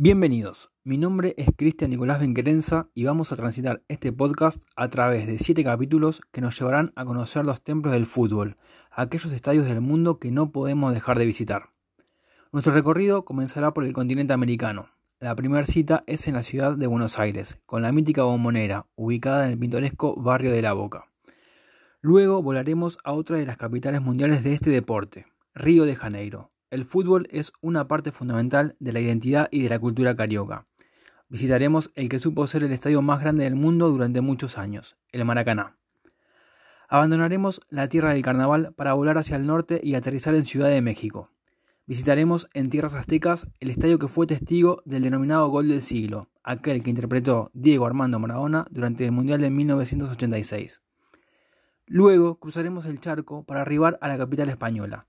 Bienvenidos, mi nombre es Cristian Nicolás Benquerenza y vamos a transitar este podcast a través de siete capítulos que nos llevarán a conocer los templos del fútbol, aquellos estadios del mundo que no podemos dejar de visitar. Nuestro recorrido comenzará por el continente americano. La primera cita es en la ciudad de Buenos Aires, con la mítica bombonera, ubicada en el pintoresco barrio de La Boca. Luego volaremos a otra de las capitales mundiales de este deporte, Río de Janeiro, el fútbol es una parte fundamental de la identidad y de la cultura carioca. Visitaremos el que supo ser el estadio más grande del mundo durante muchos años, el Maracaná. Abandonaremos la tierra del carnaval para volar hacia el norte y aterrizar en Ciudad de México. Visitaremos en tierras aztecas el estadio que fue testigo del denominado gol del siglo, aquel que interpretó Diego Armando Maradona durante el Mundial de 1986. Luego cruzaremos el charco para arribar a la capital española,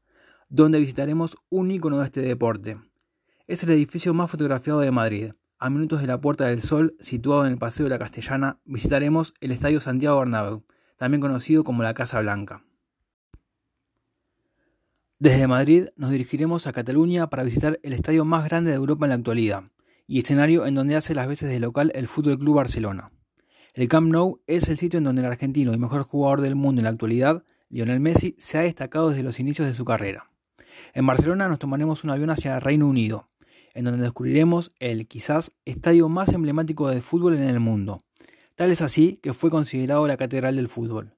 donde visitaremos un icono de este deporte. Es el edificio más fotografiado de Madrid. A minutos de la Puerta del Sol, situado en el Paseo de la Castellana, visitaremos el Estadio Santiago Bernabéu, también conocido como la Casa Blanca. Desde Madrid nos dirigiremos a Cataluña para visitar el estadio más grande de Europa en la actualidad y escenario en donde hace las veces de local el Fútbol Club Barcelona. El Camp Nou es el sitio en donde el argentino y mejor jugador del mundo en la actualidad, Lionel Messi, se ha destacado desde los inicios de su carrera. En Barcelona nos tomaremos un avión hacia el Reino Unido, en donde descubriremos el quizás estadio más emblemático de fútbol en el mundo. Tal es así que fue considerado la catedral del fútbol.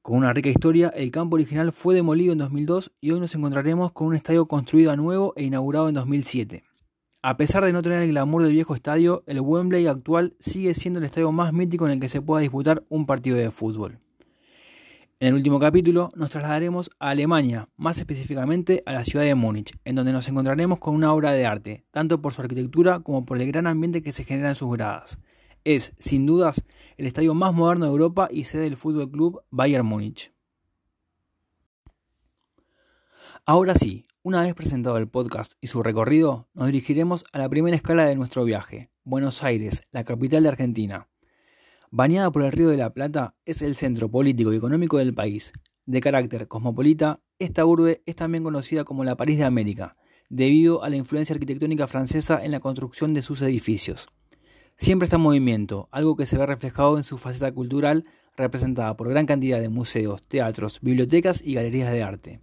Con una rica historia, el campo original fue demolido en 2002 y hoy nos encontraremos con un estadio construido a nuevo e inaugurado en 2007. A pesar de no tener el glamour del viejo estadio, el Wembley actual sigue siendo el estadio más mítico en el que se pueda disputar un partido de fútbol. En el último capítulo nos trasladaremos a Alemania, más específicamente a la ciudad de Múnich, en donde nos encontraremos con una obra de arte, tanto por su arquitectura como por el gran ambiente que se genera en sus gradas. Es, sin dudas, el estadio más moderno de Europa y sede del Fútbol Club Bayern Múnich. Ahora sí, una vez presentado el podcast y su recorrido, nos dirigiremos a la primera escala de nuestro viaje, Buenos Aires, la capital de Argentina. Bañada por el Río de la Plata, es el centro político y económico del país. De carácter cosmopolita, esta urbe es también conocida como la París de América, debido a la influencia arquitectónica francesa en la construcción de sus edificios. Siempre está en movimiento, algo que se ve reflejado en su faceta cultural, representada por gran cantidad de museos, teatros, bibliotecas y galerías de arte.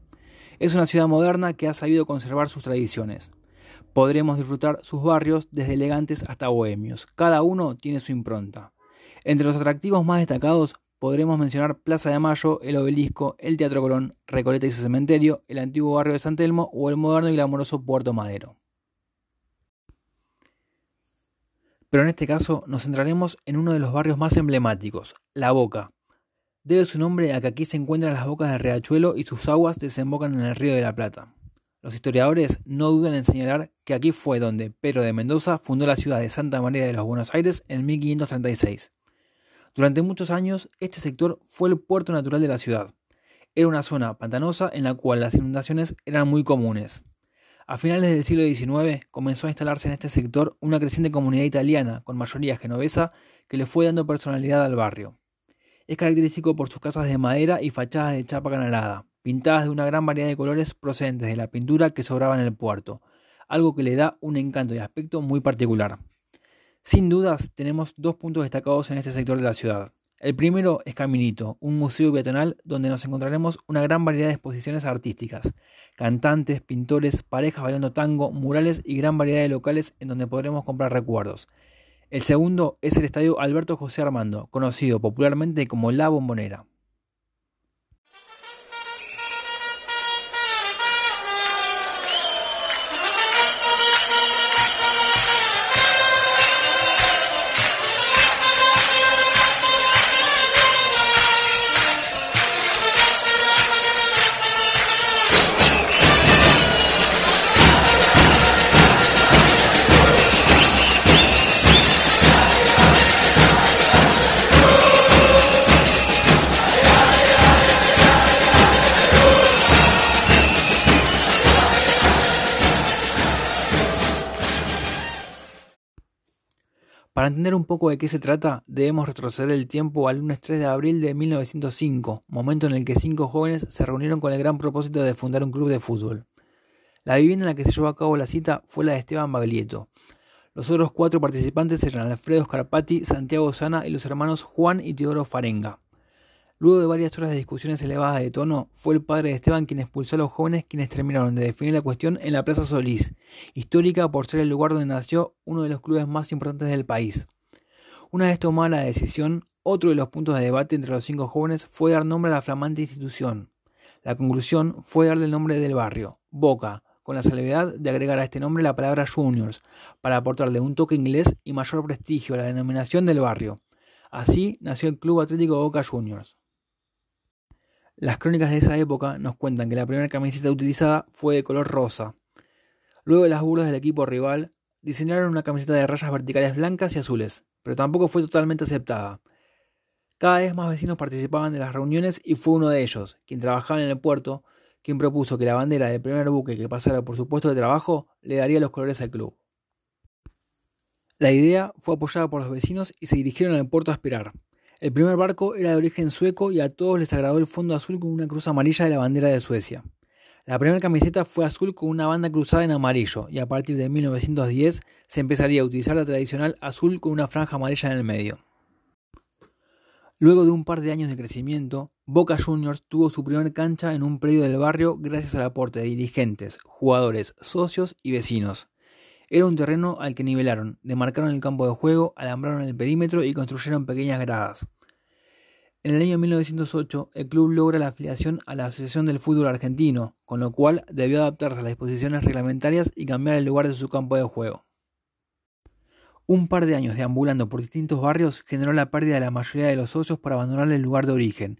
Es una ciudad moderna que ha sabido conservar sus tradiciones. Podremos disfrutar sus barrios desde elegantes hasta bohemios, cada uno tiene su impronta. Entre los atractivos más destacados podremos mencionar Plaza de Mayo, el Obelisco, el Teatro Colón, Recoleta y su cementerio, el antiguo barrio de San Telmo o el moderno y glamoroso Puerto Madero. Pero en este caso nos centraremos en uno de los barrios más emblemáticos, La Boca. Debe su nombre a que aquí se encuentran las bocas del riachuelo y sus aguas desembocan en el río de la Plata. Los historiadores no dudan en señalar que aquí fue donde Pedro de Mendoza fundó la ciudad de Santa María de los Buenos Aires en 1536. Durante muchos años, este sector fue el puerto natural de la ciudad. Era una zona pantanosa en la cual las inundaciones eran muy comunes. A finales del siglo XIX comenzó a instalarse en este sector una creciente comunidad italiana con mayoría genovesa que le fue dando personalidad al barrio. Es característico por sus casas de madera y fachadas de chapa canalada, pintadas de una gran variedad de colores procedentes de la pintura que sobraba en el puerto, algo que le da un encanto y aspecto muy particular. Sin dudas, tenemos dos puntos destacados en este sector de la ciudad. El primero es Caminito, un museo peatonal donde nos encontraremos una gran variedad de exposiciones artísticas, cantantes, pintores, parejas bailando tango, murales y gran variedad de locales en donde podremos comprar recuerdos. El segundo es el estadio Alberto José Armando, conocido popularmente como La Bombonera. Para entender un poco de qué se trata, debemos retroceder el tiempo al lunes 3 de abril de 1905, momento en el que cinco jóvenes se reunieron con el gran propósito de fundar un club de fútbol. La vivienda en la que se llevó a cabo la cita fue la de Esteban Baglietto. Los otros cuatro participantes eran Alfredo Scarpati, Santiago Sana y los hermanos Juan y Teodoro Farenga. Luego de varias horas de discusiones elevadas de tono, fue el padre de Esteban quien expulsó a los jóvenes quienes terminaron de definir la cuestión en la Plaza Solís, histórica por ser el lugar donde nació uno de los clubes más importantes del país. Una vez tomada la decisión, otro de los puntos de debate entre los cinco jóvenes fue dar nombre a la flamante institución. La conclusión fue darle el nombre del barrio, Boca, con la salvedad de agregar a este nombre la palabra Juniors, para aportarle un toque inglés y mayor prestigio a la denominación del barrio. Así nació el Club Atlético Boca Juniors. Las crónicas de esa época nos cuentan que la primera camiseta utilizada fue de color rosa. Luego de las burlas del equipo rival, diseñaron una camiseta de rayas verticales blancas y azules, pero tampoco fue totalmente aceptada. Cada vez más vecinos participaban de las reuniones y fue uno de ellos, quien trabajaba en el puerto, quien propuso que la bandera del primer buque que pasara por su puesto de trabajo le daría los colores al club. La idea fue apoyada por los vecinos y se dirigieron al puerto a esperar. El primer barco era de origen sueco y a todos les agradó el fondo azul con una cruz amarilla de la bandera de Suecia. La primera camiseta fue azul con una banda cruzada en amarillo y a partir de 1910 se empezaría a utilizar la tradicional azul con una franja amarilla en el medio. Luego de un par de años de crecimiento, Boca Juniors tuvo su primer cancha en un predio del barrio gracias al aporte de dirigentes, jugadores, socios y vecinos. Era un terreno al que nivelaron, demarcaron el campo de juego, alambraron el perímetro y construyeron pequeñas gradas. En el año 1908, el club logra la afiliación a la Asociación del Fútbol Argentino, con lo cual debió adaptarse a las disposiciones reglamentarias y cambiar el lugar de su campo de juego. Un par de años deambulando por distintos barrios generó la pérdida de la mayoría de los socios para abandonar el lugar de origen,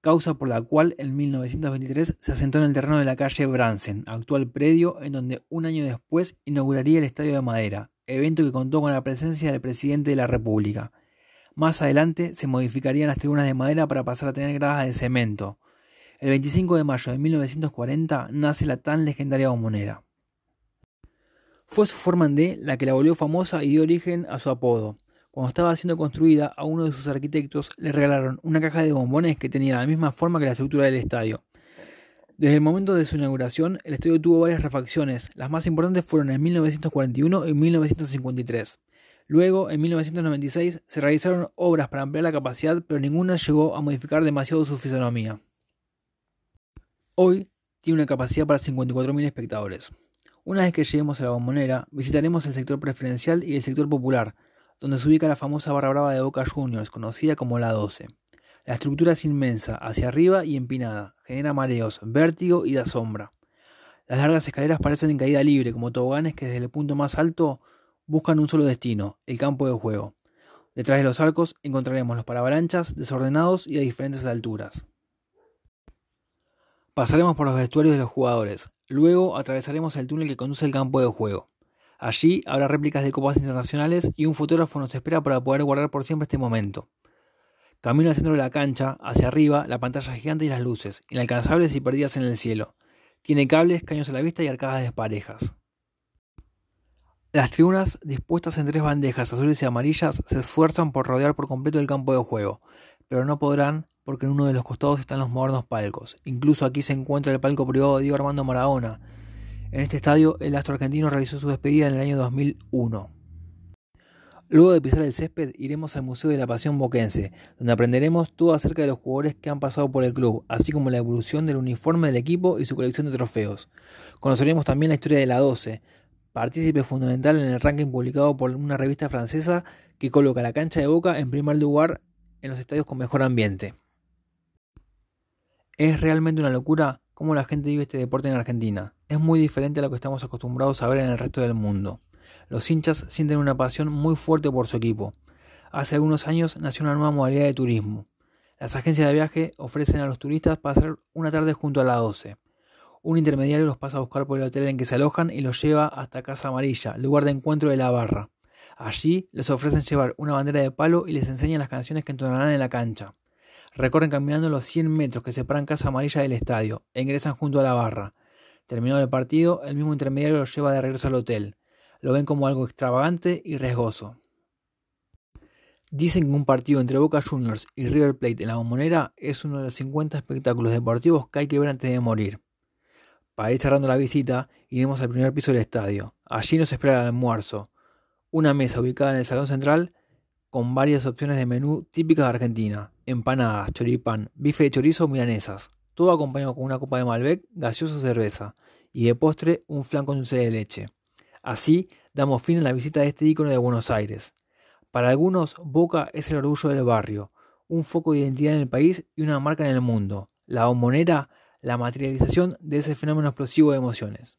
causa por la cual en 1923 se asentó en el terreno de la calle Bransen, actual predio en donde un año después inauguraría el Estadio de Madera, evento que contó con la presencia del presidente de la República. Más adelante se modificarían las tribunas de madera para pasar a tener gradas de cemento. El 25 de mayo de 1940 nace la tan legendaria bombonera. Fue su forma en D la que la volvió famosa y dio origen a su apodo. Cuando estaba siendo construida, a uno de sus arquitectos le regalaron una caja de bombones que tenía la misma forma que la estructura del estadio. Desde el momento de su inauguración, el estadio tuvo varias refacciones. Las más importantes fueron en 1941 y 1953. Luego, en 1996, se realizaron obras para ampliar la capacidad, pero ninguna llegó a modificar demasiado su fisonomía. Hoy tiene una capacidad para 54.000 espectadores. Una vez que lleguemos a la bombonera, visitaremos el sector preferencial y el sector popular, donde se ubica la famosa barra brava de Boca Juniors, conocida como la 12. La estructura es inmensa, hacia arriba y empinada, genera mareos, vértigo y da sombra. Las largas escaleras parecen en caída libre, como toboganes que desde el punto más alto buscan un solo destino, el campo de juego. Detrás de los arcos encontraremos los paravalanchas desordenados y a diferentes alturas. Pasaremos por los vestuarios de los jugadores, luego atravesaremos el túnel que conduce al campo de juego. Allí habrá réplicas de copas internacionales y un fotógrafo nos espera para poder guardar por siempre este momento. Camino al centro de la cancha, hacia arriba, la pantalla gigante y las luces, inalcanzables y perdidas en el cielo. Tiene cables, caños a la vista y arcadas desparejas. Las tribunas, dispuestas en tres bandejas azules y amarillas, se esfuerzan por rodear por completo el campo de juego, pero no podrán porque en uno de los costados están los modernos palcos. Incluso aquí se encuentra el palco privado de Diego Armando Maradona, en este estadio, el astro argentino realizó su despedida en el año 2001. Luego de pisar el césped, iremos al Museo de la Pasión Boquense, donde aprenderemos todo acerca de los jugadores que han pasado por el club, así como la evolución del uniforme del equipo y su colección de trofeos. Conoceremos también la historia de la 12, partícipe fundamental en el ranking publicado por una revista francesa que coloca la cancha de Boca en primer lugar en los estadios con mejor ambiente. Es realmente una locura cómo la gente vive este deporte en Argentina. Es muy diferente a lo que estamos acostumbrados a ver en el resto del mundo. Los hinchas sienten una pasión muy fuerte por su equipo. Hace algunos años nació una nueva modalidad de turismo. Las agencias de viaje ofrecen a los turistas pasar una tarde junto a la 12. Un intermediario los pasa a buscar por el hotel en que se alojan y los lleva hasta Casa Amarilla, lugar de encuentro de la barra. Allí les ofrecen llevar una bandera de palo y les enseñan las canciones que entonarán en la cancha. Recorren caminando los 100 metros que separan Casa Amarilla del estadio e ingresan junto a la barra. Terminado el partido, el mismo intermediario los lleva de regreso al hotel. Lo ven como algo extravagante y riesgoso. Dicen que un partido entre Boca Juniors y River Plate en la bombonera es uno de los 50 espectáculos deportivos que hay que ver antes de morir. Para ir cerrando la visita, iremos al primer piso del estadio. Allí nos espera el almuerzo. Una mesa ubicada en el salón central con varias opciones de menú típicas de Argentina, empanadas, choripán, bife de chorizo o milanesas, todo acompañado con una copa de Malbec, gaseosa o cerveza, y de postre un flan con dulce de leche. Así damos fin a la visita de este ícono de Buenos Aires. Para algunos, Boca es el orgullo del barrio, un foco de identidad en el país y una marca en el mundo. La bombonera, la materialización de ese fenómeno explosivo de emociones.